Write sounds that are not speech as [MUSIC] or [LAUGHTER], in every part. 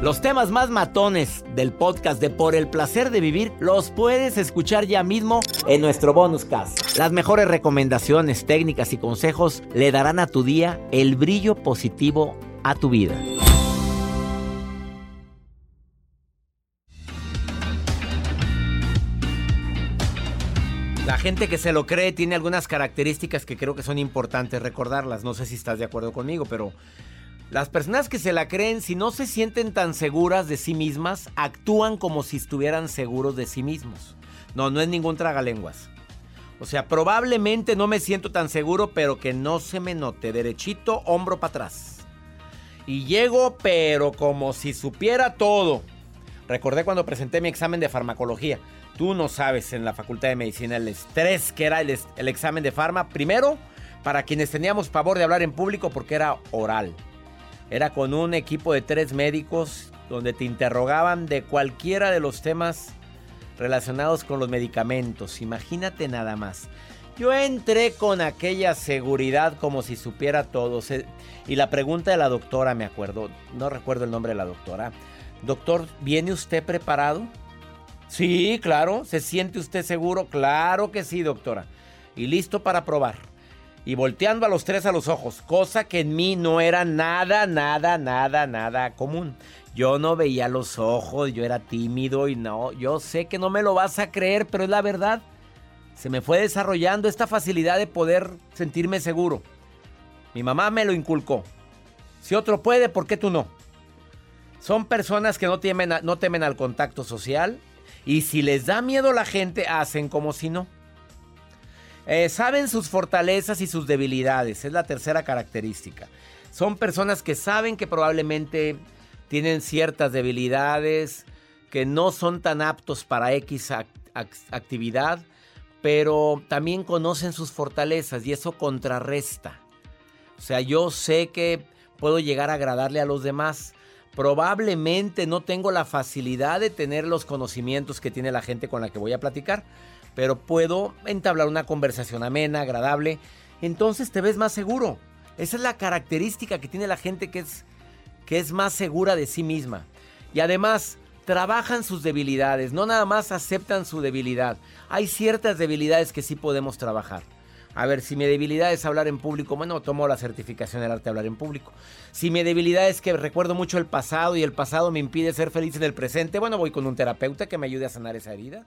Los temas más matones del podcast de Por el placer de vivir los puedes escuchar ya mismo en nuestro bonus cast. Las mejores recomendaciones, técnicas y consejos le darán a tu día el brillo positivo a tu vida. La gente que se lo cree tiene algunas características que creo que son importantes recordarlas. No sé si estás de acuerdo conmigo, pero las personas que se la creen, si no se sienten tan seguras de sí mismas, actúan como si estuvieran seguros de sí mismos. No, no es ningún tragalenguas. O sea, probablemente no me siento tan seguro, pero que no se me note. Derechito, hombro para atrás. Y llego, pero como si supiera todo. Recordé cuando presenté mi examen de farmacología. Tú no sabes en la Facultad de Medicina el estrés que era el, examen de farma. Primero, para quienes teníamos pavor de hablar en público porque era oral. Era con un equipo de tres médicos donde te interrogaban de cualquiera de los temas relacionados con los medicamentos. Imagínate nada más. Yo entré con aquella seguridad como si supiera todo. Y la pregunta de la doctora, me acuerdo, no recuerdo el nombre de la doctora. Doctor, ¿viene usted preparado? Sí, claro. ¿Se siente usted seguro? Claro que sí, doctora. Y listo para probar y volteando a los tres a los ojos, cosa que en mí no era nada, nada, nada, nada común. Yo no veía los ojos, yo era tímido y no, yo sé que no me lo vas a creer, pero es la verdad. Se me fue desarrollando esta facilidad de poder sentirme seguro. Mi mamá me lo inculcó. Si otro puede, ¿por qué tú no? Son personas que no temen, no temen al contacto social y si les da miedo la gente, hacen como si no. Eh, saben sus fortalezas y sus debilidades, es la tercera característica. Son personas que saben que probablemente tienen ciertas debilidades, que no son tan aptos para X actividad, pero también conocen sus fortalezas y eso contrarresta. O sea, yo sé que puedo llegar a agradarle a los demás. Probablemente no tengo la facilidad de tener los conocimientos que tiene la gente con la que voy a platicar pero puedo entablar una conversación amena, agradable, entonces te ves más seguro. Esa es la característica que tiene la gente que es, que es más segura de sí misma. Y además, trabajan sus debilidades, no nada más aceptan su debilidad. Hay ciertas debilidades que sí podemos trabajar. A ver, si mi debilidad es hablar en público, bueno, tomo la certificación del arte de hablar en público. Si mi debilidad es que recuerdo mucho el pasado y el pasado me impide ser feliz en el presente, bueno, voy con un terapeuta que me ayude a sanar esa herida.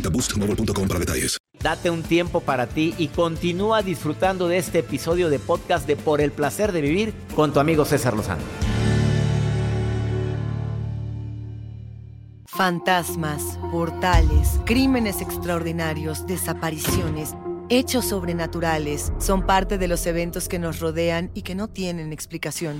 boostmobile.com para detalles. Date un tiempo para ti y continúa disfrutando de este episodio de podcast de Por el placer de vivir con tu amigo César Lozano. Fantasmas, portales, crímenes extraordinarios, desapariciones, hechos sobrenaturales son parte de los eventos que nos rodean y que no tienen explicación.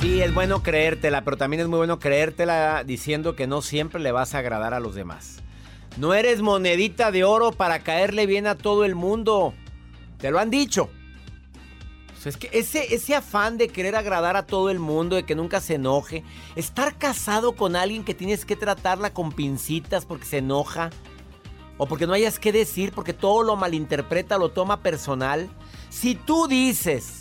Sí, es bueno creértela, pero también es muy bueno creértela diciendo que no siempre le vas a agradar a los demás. No eres monedita de oro para caerle bien a todo el mundo. Te lo han dicho. Pues es que ese, ese afán de querer agradar a todo el mundo, de que nunca se enoje, estar casado con alguien que tienes que tratarla con pincitas porque se enoja, o porque no hayas que decir, porque todo lo malinterpreta, lo toma personal. Si tú dices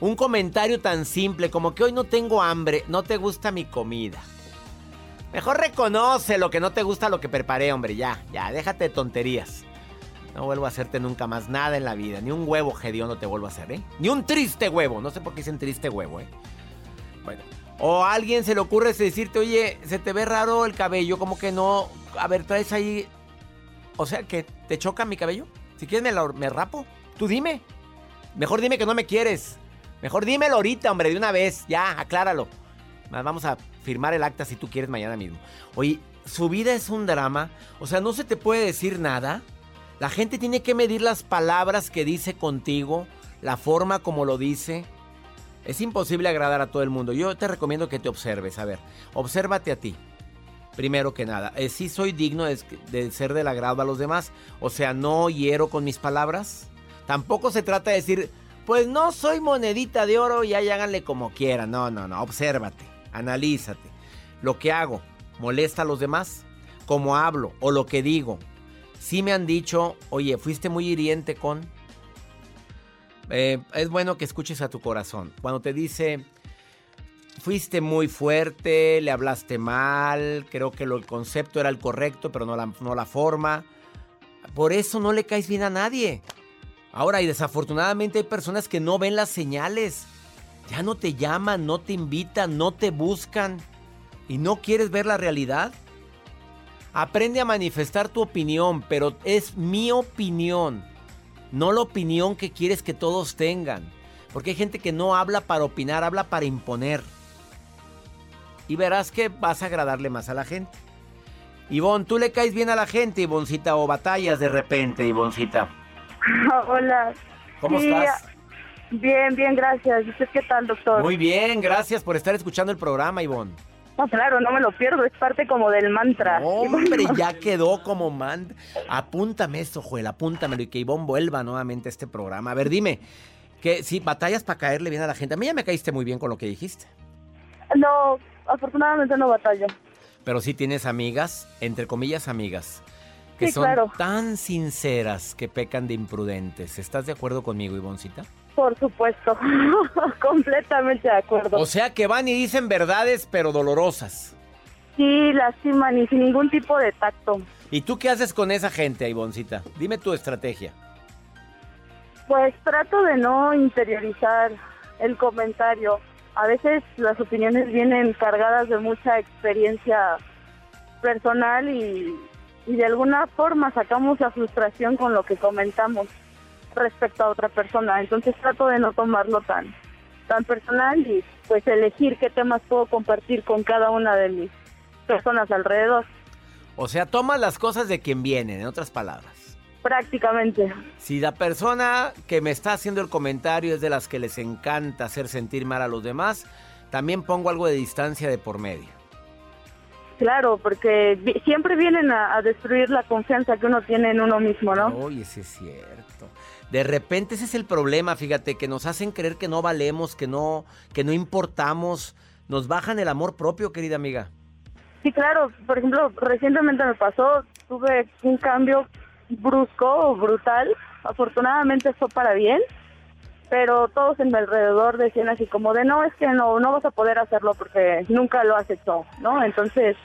un comentario tan simple como que hoy no tengo hambre, no te gusta mi comida. Mejor reconoce lo que no te gusta lo que preparé, hombre, ya, ya, déjate de tonterías. No vuelvo a hacerte nunca más nada en la vida, ni un huevo no te vuelvo a hacer, ¿eh? Ni un triste huevo, no sé por qué dicen triste huevo, ¿eh? Bueno, o a alguien se le ocurre decirte, oye, se te ve raro el cabello, como que no, a ver, traes ahí, o sea, que te choca mi cabello. Si quieres me, me rapo, tú dime. Mejor dime que no me quieres. Mejor dímelo ahorita, hombre, de una vez. Ya, acláralo. Vamos a firmar el acta si tú quieres mañana mismo. Oye, su vida es un drama. O sea, no se te puede decir nada. La gente tiene que medir las palabras que dice contigo, la forma como lo dice. Es imposible agradar a todo el mundo. Yo te recomiendo que te observes. A ver, obsérvate a ti. Primero que nada, si eh, ¿sí soy digno de, de ser del agrado a los demás. O sea, no hiero con mis palabras. Tampoco se trata de decir, pues no soy monedita de oro y ahí háganle como quieran. No, no, no. Obsérvate, analízate. Lo que hago, ¿molesta a los demás? ¿Cómo hablo o lo que digo? Sí me han dicho, oye, fuiste muy hiriente con... Eh, es bueno que escuches a tu corazón. Cuando te dice, fuiste muy fuerte, le hablaste mal, creo que el concepto era el correcto, pero no la, no la forma. Por eso no le caes bien a nadie. Ahora, y desafortunadamente hay personas que no ven las señales. Ya no te llaman, no te invitan, no te buscan. ¿Y no quieres ver la realidad? Aprende a manifestar tu opinión, pero es mi opinión. No la opinión que quieres que todos tengan. Porque hay gente que no habla para opinar, habla para imponer. Y verás que vas a agradarle más a la gente. Ivonne, ¿tú le caes bien a la gente, Ivoncita, o batallas de repente, Ivoncita? [LAUGHS] Hola. ¿Cómo estás? Bien, bien, gracias. ¿Y usted qué tal, doctor? Muy bien, gracias por estar escuchando el programa, Ivonne. No, claro, no me lo pierdo, es parte como del mantra. [LAUGHS] Hombre, ya quedó como mantra. Apúntame eso, Joel, apúntamelo y que Ivonne vuelva nuevamente a este programa. A ver, dime, que si batallas para caerle bien a la gente. A mí ya me caíste muy bien con lo que dijiste. No, afortunadamente no batallo. Pero sí tienes amigas, entre comillas amigas, que son tan sinceras que pecan de imprudentes. ¿Estás de acuerdo conmigo, Ivoncita? Por supuesto, [LAUGHS] completamente de acuerdo. O sea que van y dicen verdades, pero dolorosas. Sí, lastiman y sin ningún tipo de tacto. ¿Y tú qué haces con esa gente, Ivoncita? Dime tu estrategia. Pues trato de no interiorizar el comentario. A veces las opiniones vienen cargadas de mucha experiencia personal y y de alguna forma sacamos la frustración con lo que comentamos respecto a otra persona. Entonces trato de no tomarlo tan, tan personal y pues elegir qué temas puedo compartir con cada una de mis personas alrededor. O sea, toma las cosas de quien vienen, en otras palabras. Prácticamente. Si la persona que me está haciendo el comentario es de las que les encanta hacer sentir mal a los demás, también pongo algo de distancia de por medio. Claro, porque siempre vienen a, destruir la confianza que uno tiene en uno mismo, ¿no? Oye, sí es cierto. De repente ese es el problema, fíjate, que nos hacen creer que no valemos, que no, que no importamos, nos bajan el amor propio, querida amiga. Sí, claro. Por ejemplo, recientemente me pasó, tuve un cambio brusco o brutal. Afortunadamente fue para bien, pero todos en mi alrededor decían así como de no, es que no, no vas a poder hacerlo porque nunca lo has hecho, ¿no? Entonces,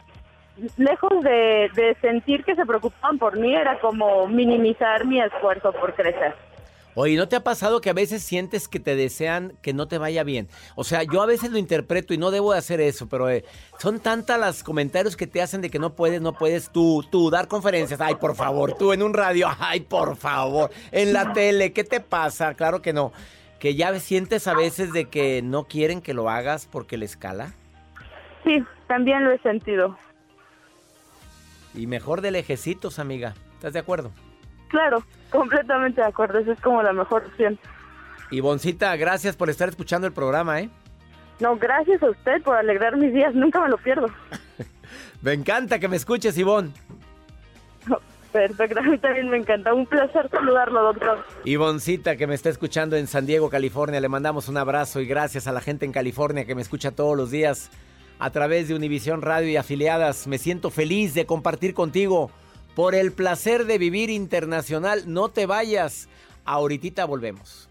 lejos de, de sentir que se preocupaban por mí, era como minimizar mi esfuerzo por crecer. Oye, ¿no te ha pasado que a veces sientes que te desean que no te vaya bien? O sea, yo a veces lo interpreto y no debo de hacer eso, pero eh, son tantas las comentarios que te hacen de que no puedes, no puedes tú, tú dar conferencias. Ay, por favor, tú en un radio, [LAUGHS] ay, por favor, en la tele, ¿qué te pasa? Claro que no. Que ya sientes a veces de que no quieren que lo hagas porque les cala. Sí, también lo he sentido. Y mejor de lejecitos, amiga. ¿Estás de acuerdo? Claro, completamente de acuerdo. Esa es como la mejor opción. Ivoncita, gracias por estar escuchando el programa, ¿eh? No, gracias a usted por alegrar mis días. Nunca me lo pierdo. [LAUGHS] me encanta que me escuches, Ivonne. Perfecto, a mí también me encanta. Un placer saludarlo, doctor. Ivoncita, que me está escuchando en San Diego, California, le mandamos un abrazo y gracias a la gente en California que me escucha todos los días a través de Univisión Radio y afiliadas. Me siento feliz de compartir contigo por el placer de vivir internacional. No te vayas. Ahorita volvemos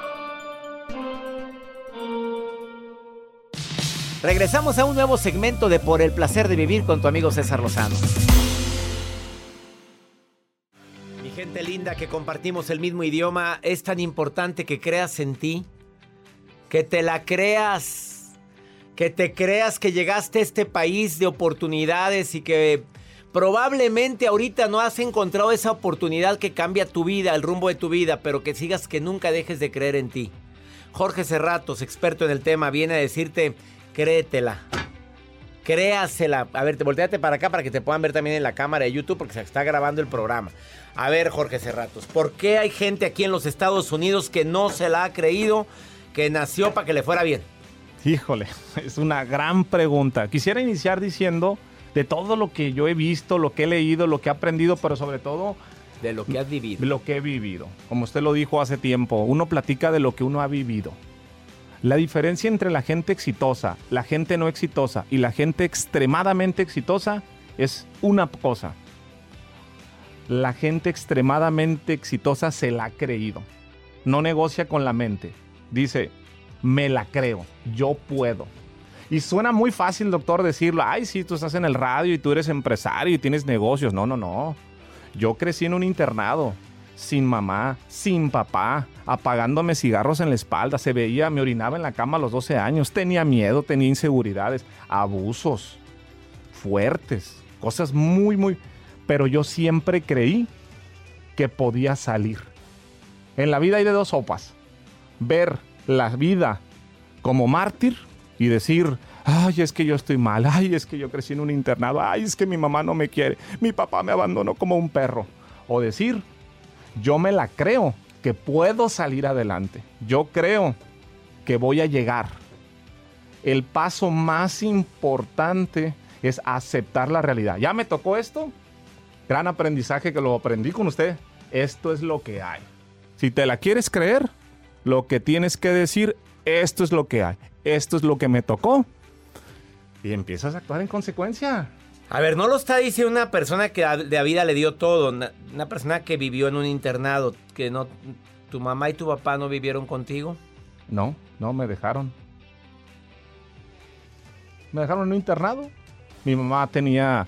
Regresamos a un nuevo segmento de Por el placer de vivir con tu amigo César Lozano. Mi gente linda que compartimos el mismo idioma, es tan importante que creas en ti, que te la creas, que te creas que llegaste a este país de oportunidades y que probablemente ahorita no has encontrado esa oportunidad que cambia tu vida, el rumbo de tu vida, pero que sigas que nunca dejes de creer en ti. Jorge Serratos, experto en el tema, viene a decirte créetela. Créasela. A ver, te volteate para acá para que te puedan ver también en la cámara de YouTube porque se está grabando el programa. A ver, Jorge Cerratos, ¿por qué hay gente aquí en los Estados Unidos que no se la ha creído, que nació para que le fuera bien? Híjole, [LAUGHS] es una gran pregunta. Quisiera iniciar diciendo de todo lo que yo he visto, lo que he leído, lo que he aprendido, pero sobre todo... De lo que has vivido. Lo que he vivido. Como usted lo dijo hace tiempo, uno platica de lo que uno ha vivido. La diferencia entre la gente exitosa, la gente no exitosa y la gente extremadamente exitosa es una cosa. La gente extremadamente exitosa se la ha creído. No negocia con la mente. Dice, me la creo, yo puedo. Y suena muy fácil, doctor, decirlo. Ay, sí, tú estás en el radio y tú eres empresario y tienes negocios. No, no, no. Yo crecí en un internado, sin mamá, sin papá, apagándome cigarros en la espalda, se veía, me orinaba en la cama a los 12 años, tenía miedo, tenía inseguridades, abusos fuertes, cosas muy, muy... Pero yo siempre creí que podía salir. En la vida hay de dos sopas. Ver la vida como mártir y decir, ay, es que yo estoy mal, ay, es que yo crecí en un internado, ay, es que mi mamá no me quiere, mi papá me abandonó como un perro. O decir, yo me la creo que puedo salir adelante, yo creo que voy a llegar. El paso más importante es aceptar la realidad. Ya me tocó esto, gran aprendizaje que lo aprendí con usted. Esto es lo que hay. Si te la quieres creer, lo que tienes que decir, esto es lo que hay, esto es lo que me tocó. Y empiezas a actuar en consecuencia. A ver, no lo está diciendo una persona que de a vida le dio todo, una, una, persona que vivió en un internado, que no, tu mamá y tu papá no vivieron contigo. No, no me dejaron. Me dejaron en un internado. Mi mamá tenía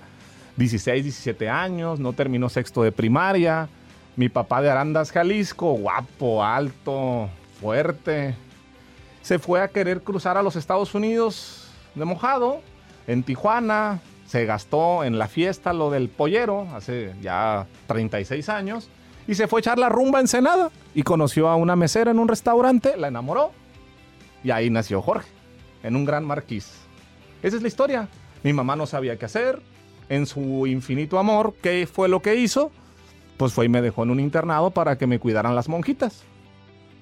16, 17 años, no terminó sexto de primaria. Mi papá de Arandas, Jalisco, guapo, alto, fuerte. Se fue a querer cruzar a los Estados Unidos de mojado, en Tijuana. Se gastó en la fiesta lo del pollero, hace ya 36 años. Y se fue a echar la rumba en Senada. Y conoció a una mesera en un restaurante, la enamoró. Y ahí nació Jorge, en un gran marquís. Esa es la historia. Mi mamá no sabía qué hacer. En su infinito amor, ¿qué fue lo que hizo? Pues fue y me dejó en un internado para que me cuidaran las monjitas.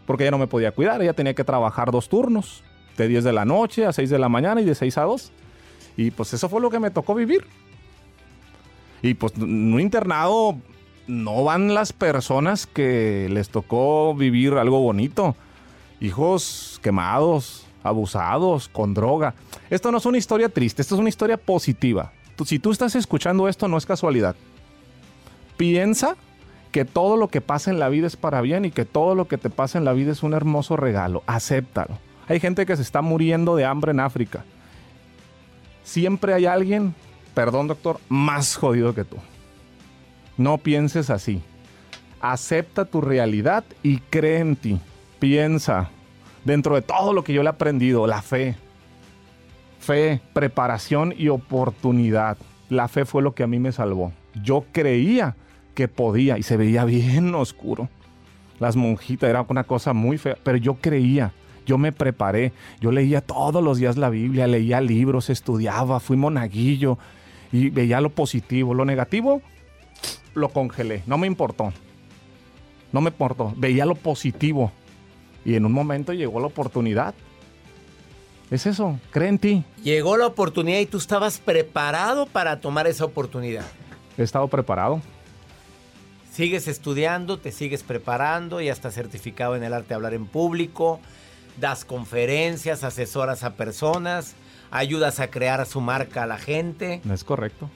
Porque ella no me podía cuidar, ella tenía que trabajar dos turnos, de 10 de la noche a 6 de la mañana y de 6 a 2. Y pues eso fue lo que me tocó vivir. Y pues en un internado no van las personas que les tocó vivir algo bonito. Hijos quemados, abusados, con droga. Esto no es una historia triste, esto es una historia positiva. Si tú estás escuchando esto, no es casualidad. Piensa que todo lo que pasa en la vida es para bien y que todo lo que te pasa en la vida es un hermoso regalo. Acéptalo. Hay gente que se está muriendo de hambre en África. Siempre hay alguien, perdón doctor, más jodido que tú. No pienses así. Acepta tu realidad y cree en ti. Piensa dentro de todo lo que yo le he aprendido, la fe. Fe, preparación y oportunidad. La fe fue lo que a mí me salvó. Yo creía que podía y se veía bien oscuro. Las monjitas era una cosa muy fea, pero yo creía, yo me preparé, yo leía todos los días la Biblia, leía libros, estudiaba, fui monaguillo y veía lo positivo. Lo negativo lo congelé, no me importó. No me importó, veía lo positivo. Y en un momento llegó la oportunidad. Es eso, cree en ti. Llegó la oportunidad y tú estabas preparado para tomar esa oportunidad. He estado preparado. Sigues estudiando, te sigues preparando, ya estás certificado en el arte de hablar en público, das conferencias, asesoras a personas, ayudas a crear su marca a la gente. Es correcto.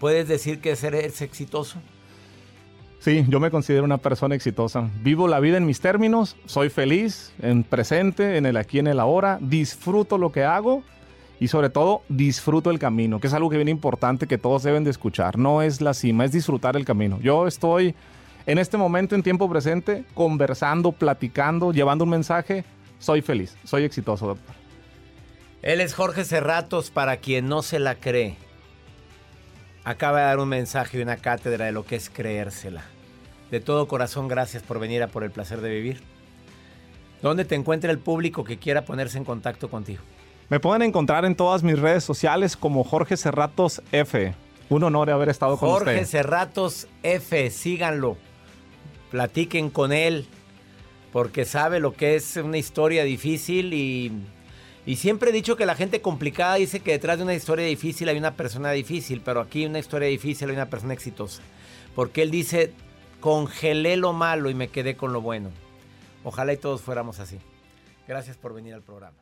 ¿Puedes decir que eres exitoso? Sí, yo me considero una persona exitosa. Vivo la vida en mis términos, soy feliz, en presente, en el aquí, en el ahora, disfruto lo que hago y sobre todo disfruto el camino, que es algo que viene importante que todos deben de escuchar. No es la cima, es disfrutar el camino. Yo estoy en este momento, en tiempo presente, conversando, platicando, llevando un mensaje. Soy feliz, soy exitoso, doctor. Él es Jorge Cerratos, para quien no se la cree. Acaba de dar un mensaje y una cátedra de lo que es creérsela. De todo corazón, gracias por venir a Por el Placer de Vivir. ¿Dónde te encuentra el público que quiera ponerse en contacto contigo? Me pueden encontrar en todas mis redes sociales como Jorge Cerratos F. Un honor haber estado con Jorge usted. Jorge Cerratos F, síganlo. Platiquen con él, porque sabe lo que es una historia difícil y, y siempre he dicho que la gente complicada dice que detrás de una historia difícil hay una persona difícil, pero aquí una historia difícil hay una persona exitosa. Porque él dice, congelé lo malo y me quedé con lo bueno. Ojalá y todos fuéramos así. Gracias por venir al programa.